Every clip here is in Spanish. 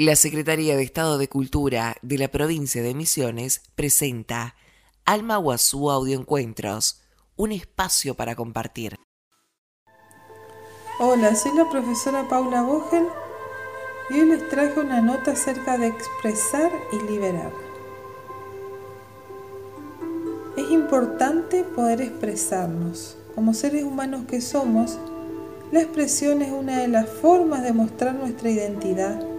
La Secretaría de Estado de Cultura de la provincia de Misiones presenta Alma Guazú Audioencuentros, un espacio para compartir. Hola, soy la profesora Paula Vogel y hoy les traje una nota acerca de expresar y liberar. Es importante poder expresarnos. Como seres humanos que somos, la expresión es una de las formas de mostrar nuestra identidad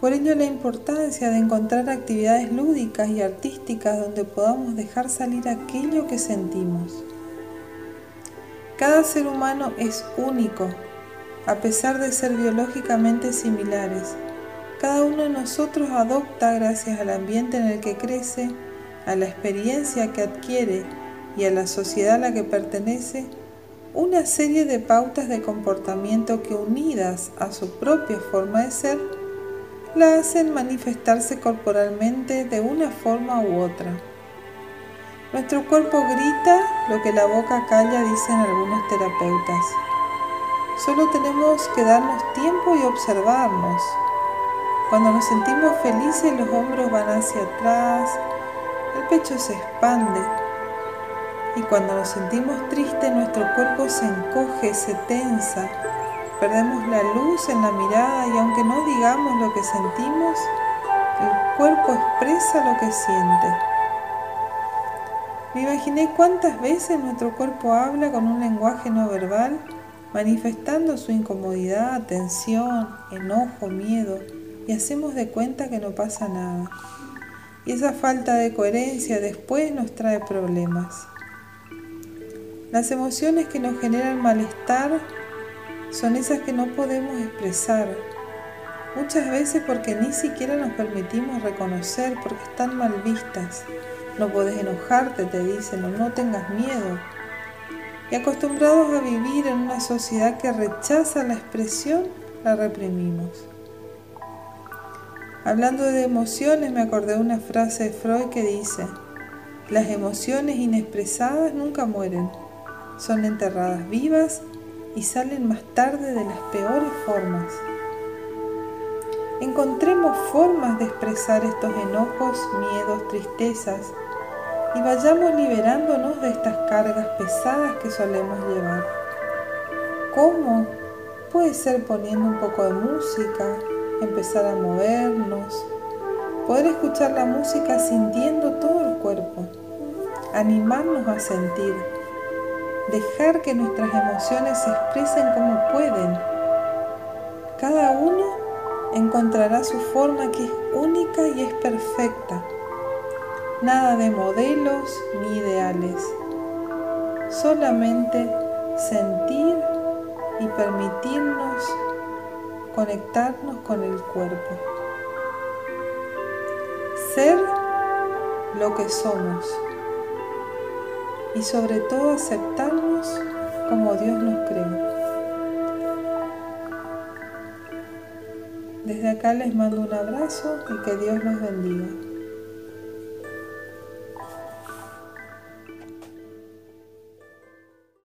por ello la importancia de encontrar actividades lúdicas y artísticas donde podamos dejar salir aquello que sentimos. Cada ser humano es único, a pesar de ser biológicamente similares. Cada uno de nosotros adopta, gracias al ambiente en el que crece, a la experiencia que adquiere y a la sociedad a la que pertenece, una serie de pautas de comportamiento que unidas a su propia forma de ser, la hacen manifestarse corporalmente de una forma u otra. Nuestro cuerpo grita lo que la boca calla, dicen algunos terapeutas. Solo tenemos que darnos tiempo y observarnos. Cuando nos sentimos felices los hombros van hacia atrás, el pecho se expande. Y cuando nos sentimos tristes nuestro cuerpo se encoge, se tensa, Perdemos la luz en la mirada y aunque no digamos lo que sentimos, el cuerpo expresa lo que siente. Me imaginé cuántas veces nuestro cuerpo habla con un lenguaje no verbal, manifestando su incomodidad, tensión, enojo, miedo, y hacemos de cuenta que no pasa nada. Y esa falta de coherencia después nos trae problemas. Las emociones que nos generan malestar son esas que no podemos expresar, muchas veces porque ni siquiera nos permitimos reconocer porque están mal vistas. No podés enojarte, te dicen, o no tengas miedo. Y acostumbrados a vivir en una sociedad que rechaza la expresión, la reprimimos. Hablando de emociones, me acordé de una frase de Freud que dice, las emociones inexpresadas nunca mueren, son enterradas vivas y salen más tarde de las peores formas. Encontremos formas de expresar estos enojos, miedos, tristezas y vayamos liberándonos de estas cargas pesadas que solemos llevar. ¿Cómo? Puede ser poniendo un poco de música, empezar a movernos, poder escuchar la música sintiendo todo el cuerpo, animarnos a sentir dejar que nuestras emociones se expresen como pueden. Cada uno encontrará su forma que es única y es perfecta. Nada de modelos ni ideales. Solamente sentir y permitirnos conectarnos con el cuerpo. Ser lo que somos y sobre todo aceptarnos como Dios nos creó. Desde acá les mando un abrazo y que Dios los bendiga.